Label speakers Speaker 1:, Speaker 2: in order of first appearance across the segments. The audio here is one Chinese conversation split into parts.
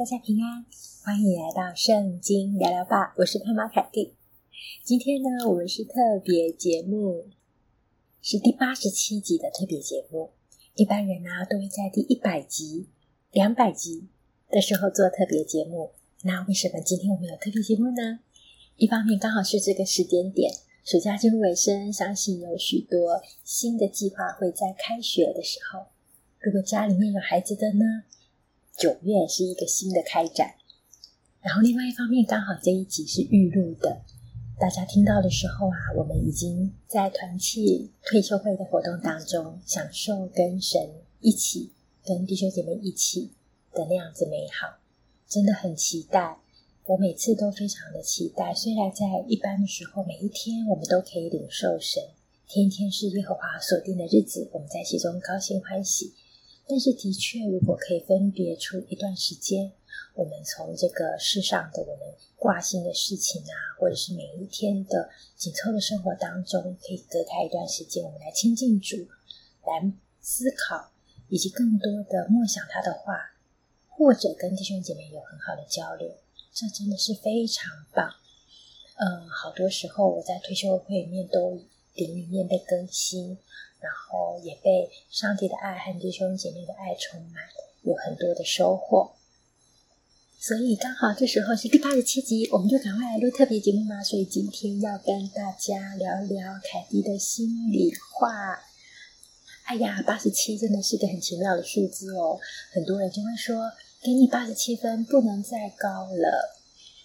Speaker 1: 大家平安，欢迎来到圣经聊聊吧。我是潘妈凯蒂。今天呢，我们是特别节目，是第八十七集的特别节目。一般人呢、都会在第一百集、两百集的时候做特别节目。那为什么今天我们有特别节目呢？一方面刚好是这个时间点，暑假进入尾声，相信有许多新的计划会在开学的时候。如果家里面有孩子的呢？九月是一个新的开展，然后另外一方面，刚好这一集是预录的，大家听到的时候啊，我们已经在团契退休会的活动当中，享受跟神一起、跟弟兄姐妹一起的那样子美好，真的很期待。我每次都非常的期待，虽然在一般的时候，每一天我们都可以领受神，天天是耶和华所定的日子，我们在其中高兴欢喜。但是，的确，如果可以分别出一段时间，我们从这个世上的我们挂心的事情啊，或者是每一天的紧凑的生活当中，可以隔开一段时间，我们来亲近主，来思考，以及更多的默想他的话，或者跟弟兄姐妹有很好的交流，这真的是非常棒。嗯，好多时候我在退休会里面都灵里面被更新。然后也被上帝的爱和弟兄姐妹的爱充满，有很多的收获。所以刚好这时候是第八十七集，我们就赶快来录特别节目嘛。所以今天要跟大家聊一聊凯蒂的心里话。哎呀，八十七真的是个很奇妙的数字哦。很多人就会说，给你八十七分，不能再高了。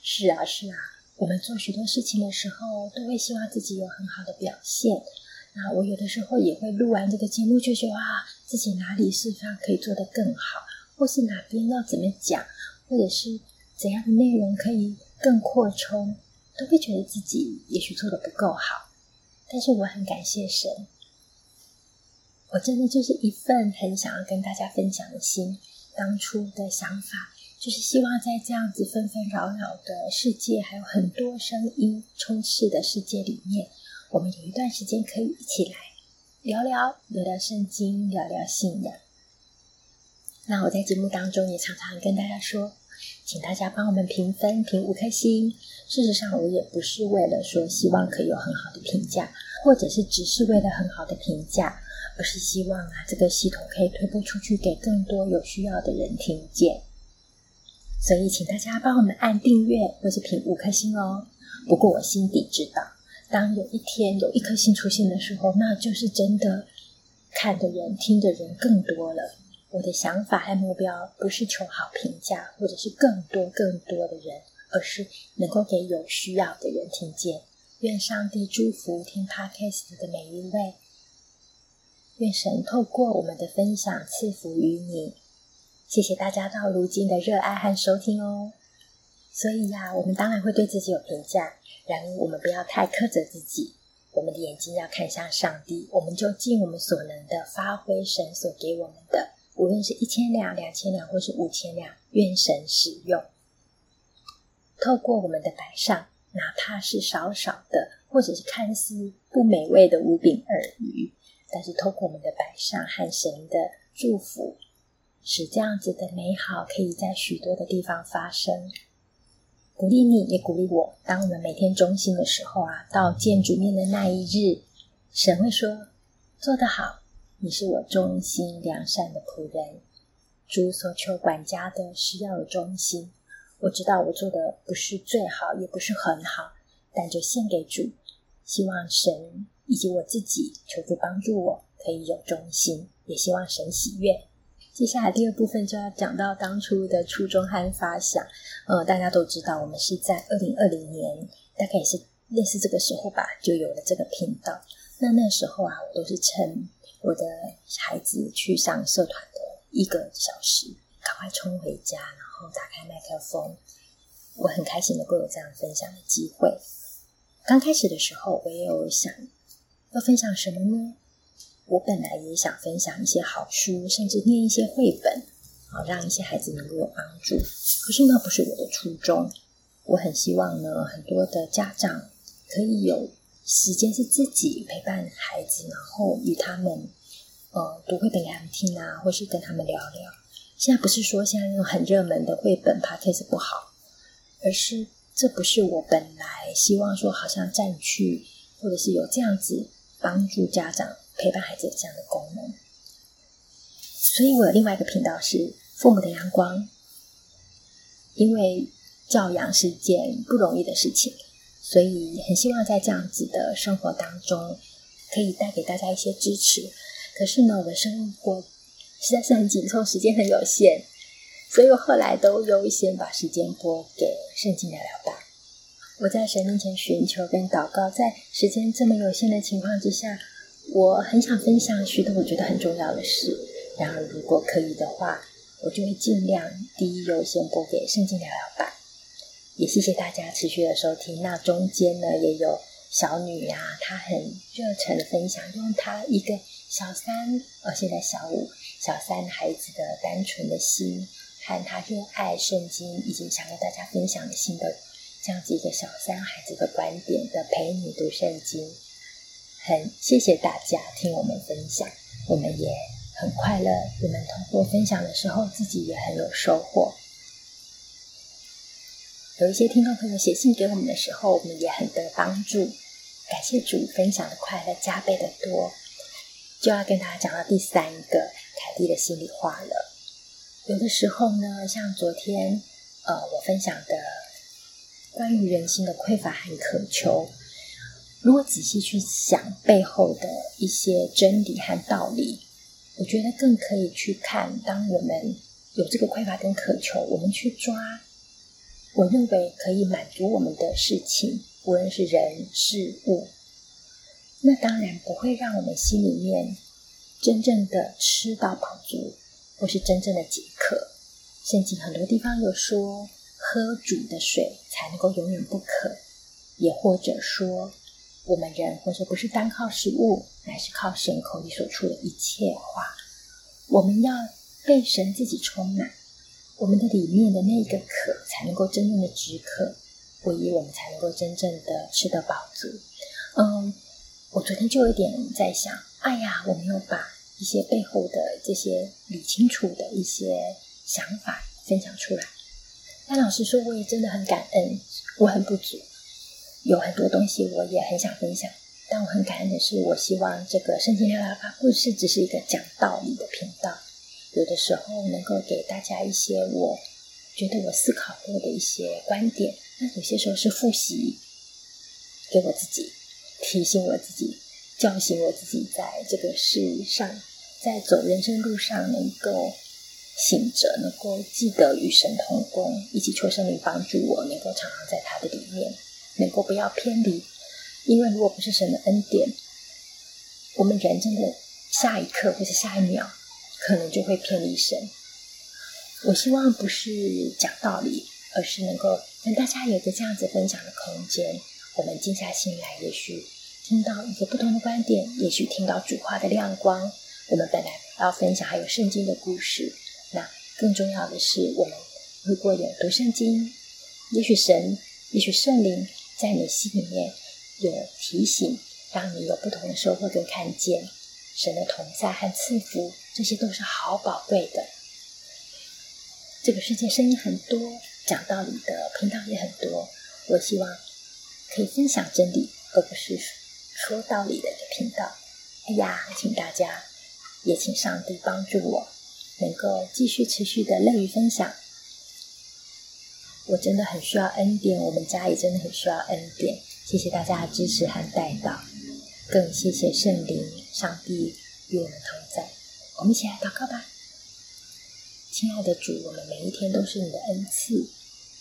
Speaker 1: 是啊，是啊，我们做许多事情的时候，都会希望自己有很好的表现。那我有的时候也会录完这个节目，就觉得哇，自己哪里是方可以做得更好，或是哪边要怎么讲，或者是怎样的内容可以更扩充，都会觉得自己也许做得不够好。但是我很感谢神，我真的就是一份很想要跟大家分享的心。当初的想法就是希望在这样子纷纷扰扰的世界，还有很多声音充斥的世界里面。我们有一段时间可以一起来聊聊聊聊圣经，聊聊信仰。那我在节目当中也常常跟大家说，请大家帮我们评分，评五颗星。事实上，我也不是为了说希望可以有很好的评价，或者是只是为了很好的评价，而是希望啊，这个系统可以推播出去，给更多有需要的人听见。所以，请大家帮我们按订阅或是评五颗星哦。不过，我心底知道。当有一天有一颗星出现的时候，那就是真的看的人、听的人更多了。我的想法和目标不是求好评价，或者是更多更多的人，而是能够给有需要的人听见。愿上帝祝福听 Podcast 的每一位，愿神透过我们的分享赐福于你。谢谢大家到如今的热爱和收听哦。所以呀、我们当然会对自己有评价。然而，我们不要太苛责自己，我们的眼睛要看向上帝，我们就尽我们所能的发挥神所给我们的，无论是一千两、两千两，或是五千两，愿神使用。透过我们的摆上，哪怕是少少的，或者是看似不美味的五饼二鱼，但是透过我们的摆上和神的祝福，使这样子的美好可以在许多的地方发生。鼓励你，也鼓励我。当我们每天忠心的时候啊，到见主面的那一日，神会说：“做得好，你是我忠心良善的仆人。”主所求管家的是要有忠心。我知道我做的不是最好，也不是很好，但就献给主，希望神以及我自己求主帮助我，可以有忠心，也希望神喜悦。接下来第二部分就要讲到当初的初衷和发想。呃，大家都知道，我们是在二零二零年，大概也是类似这个时候吧，就有了这个频道。那那时候啊，我都是趁我的孩子去上社团的一个小时，赶快冲回家，然后打开麦克风。我很开心能够有这样分享的机会。刚开始的时候，我也有想要分享什么呢？我本来也想分享一些好书，甚至念一些绘本，好让一些孩子能够有帮助。可是那不是我的初衷。我很希望呢，很多的家长可以有时间是自己陪伴孩子，然后与他们呃读绘本给他们听啊，或是跟他们聊聊。现在不是说现在那种很热门的绘本 podcast 不好，而是这不是我本来希望说好像占据，或者是有这样子帮助家长陪伴孩子的这样的功能。所以我有另外一个频道是父母的阳光，因为教养是件不容易的事情，所以很希望在这样子的生活当中，可以带给大家一些支持。可是呢，我的生活实在是很紧凑，时间很有限，所以我后来都优先把时间拨给圣经聊聊吧。我在神面前寻求跟祷告，在时间这么有限的情况之下，我很想分享许多我觉得很重要的事。然而，如果可以的话，我就会尽量第一优先拨给圣经聊聊吧。也谢谢大家持续的收听。那中间呢，也有小女、啊，她很热忱的分享，用她一个小三，哦，现在小五。小三孩子的单纯的心，和她热爱圣经，以及想跟大家分享的心的这样子一个小三孩子的观点的陪你读圣经，很谢谢大家听我们分享，我们也很快乐。我们通过分享的时候，自己也很有收获。有一些听众朋友写信给我们的时候，我们也很得帮助。感谢主，分享的快乐加倍的多。就要跟大家讲到第三个。凯蒂的心里话了。有的时候呢，像昨天，呃，我分享的关于人心的匮乏和渴求，如果仔细去想背后的一些真理和道理，我觉得更可以去看，当我们有这个匮乏跟渴求，我们去抓，我认为可以满足我们的事情，无论是人事物，那当然不会让我们心里面。真正的吃到饱足，或是真正的解渴。圣经很多地方有说，喝主的水才能够永远不渴。也或者说，我们人或者不是单靠食物，乃是靠神口里所出的一切话。我们要被神自己充满，我们的里面的那一个渴才能够真正的止渴，唯一我们才能够真正的吃得饱足。嗯，我昨天就有点在想，哎呀，我没有把。一些背后的这些理清楚的一些想法分享出来。但老实说，我也真的很感恩，我很不足，有很多东西我也很想分享。但我很感恩的是，我希望这个圣经聊聊吧不是只是一个讲道理的频道，有的时候能够给大家一些我觉得我思考过的一些观点。那有些时候是复习给我自己，提醒我自己。叫醒我自己，在这个世上，在走人生路上，能够醒着，能够记得与神同工，一起求神灵帮助我，能够常常在他的里面，能够不要偏离。因为如果不是神的恩典，我们人真的下一刻或者下一秒，可能就会偏离神。我希望不是讲道理，而是能够跟大家有个这样子分享的空间。我们静下心来，也许。听到一个不同的观点，也许听到主话的亮光。我们本来要分享还有圣经的故事，那更重要的是，我们如果有读圣经，也许神，也许圣灵在你心里面有提醒，让你有不同的收获跟看见。神的同在和赐福，这些都是好宝贵的。这个世界声音很多，讲道理的频道也很多。我希望可以分享真理，而不是。说道理的一个频道，哎呀，请大家也请上帝帮助我，能够继续持续的乐于分享。我真的很需要恩典，我们家也真的很需要恩典。谢谢大家的支持和带到，更谢谢圣灵、上帝与我们同在。我们一起来祷告吧，亲爱的主，我们每一天都是你的恩赐，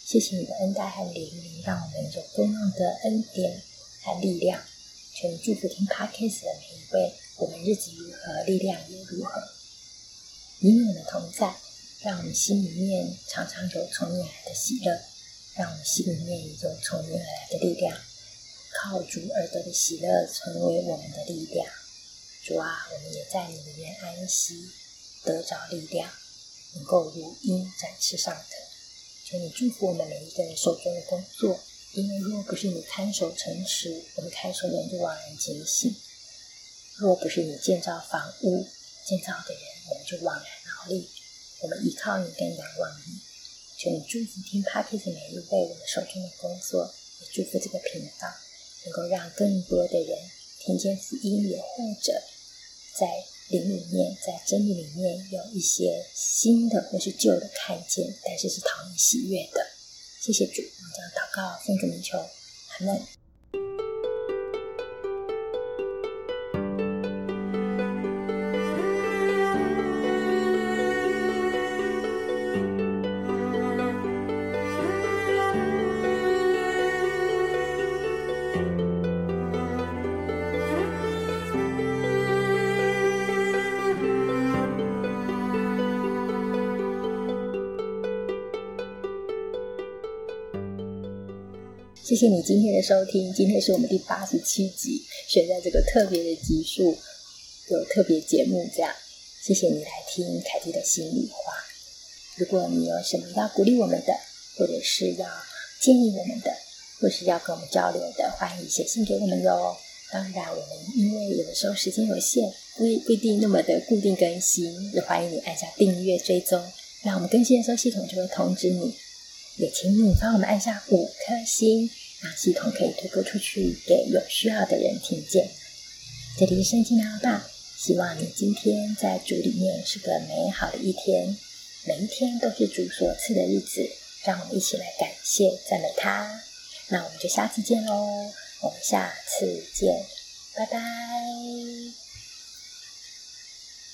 Speaker 1: 谢谢你的恩待和怜悯，让我们有多样的恩典和力量。全祝福听 Podcast 的每一位，我们日子如何，力量也如何。你与我们同在，让我们心里面常常有从你来的喜乐，让我们心里面有从你而来的力量。靠主而得的喜乐成为我们的力量。主啊，我们也在你里面安息，得着力量，能够如鹰展翅上腾。求你祝福我们每一个人手中的工作。因为若不是你看守城池，我们看守人就枉然警醒；若不是你建造房屋，建造的人我们就枉然劳力。我们依靠你，跟仰望你。求你祝福听 Podcast 每一位我们手中的工作，也祝福这个频道，能够让更多的人听见福音，也或者在灵里面，在真理里面有一些新的或是旧的看见，但是是讨你喜悦的。谢谢主，我们将祷告奉主名求，阿门。谢谢你今天的收听，今天是我们第八十七集，选在这个特别的集数，有特别节目这样。谢谢你来听凯蒂的心里话。如果你有什么要鼓励我们的，或者是要建议我们的，或是要跟我们交流的，欢迎写信给我们哟。当然，我们因为有的时候时间有限，不不一定那么的固定更新，也欢迎你按下订阅追踪，那我们更新的时候系统就会通知你。也请你帮我们按下五颗星，让系统可以推播出去给有需要的人听见。这里是圣经阿爸，希望你今天在主里面是个美好的一天，每一天都是主所赐的日子，让我们一起来感谢赞美他。那我们就下次见喽，我们下次见，拜拜。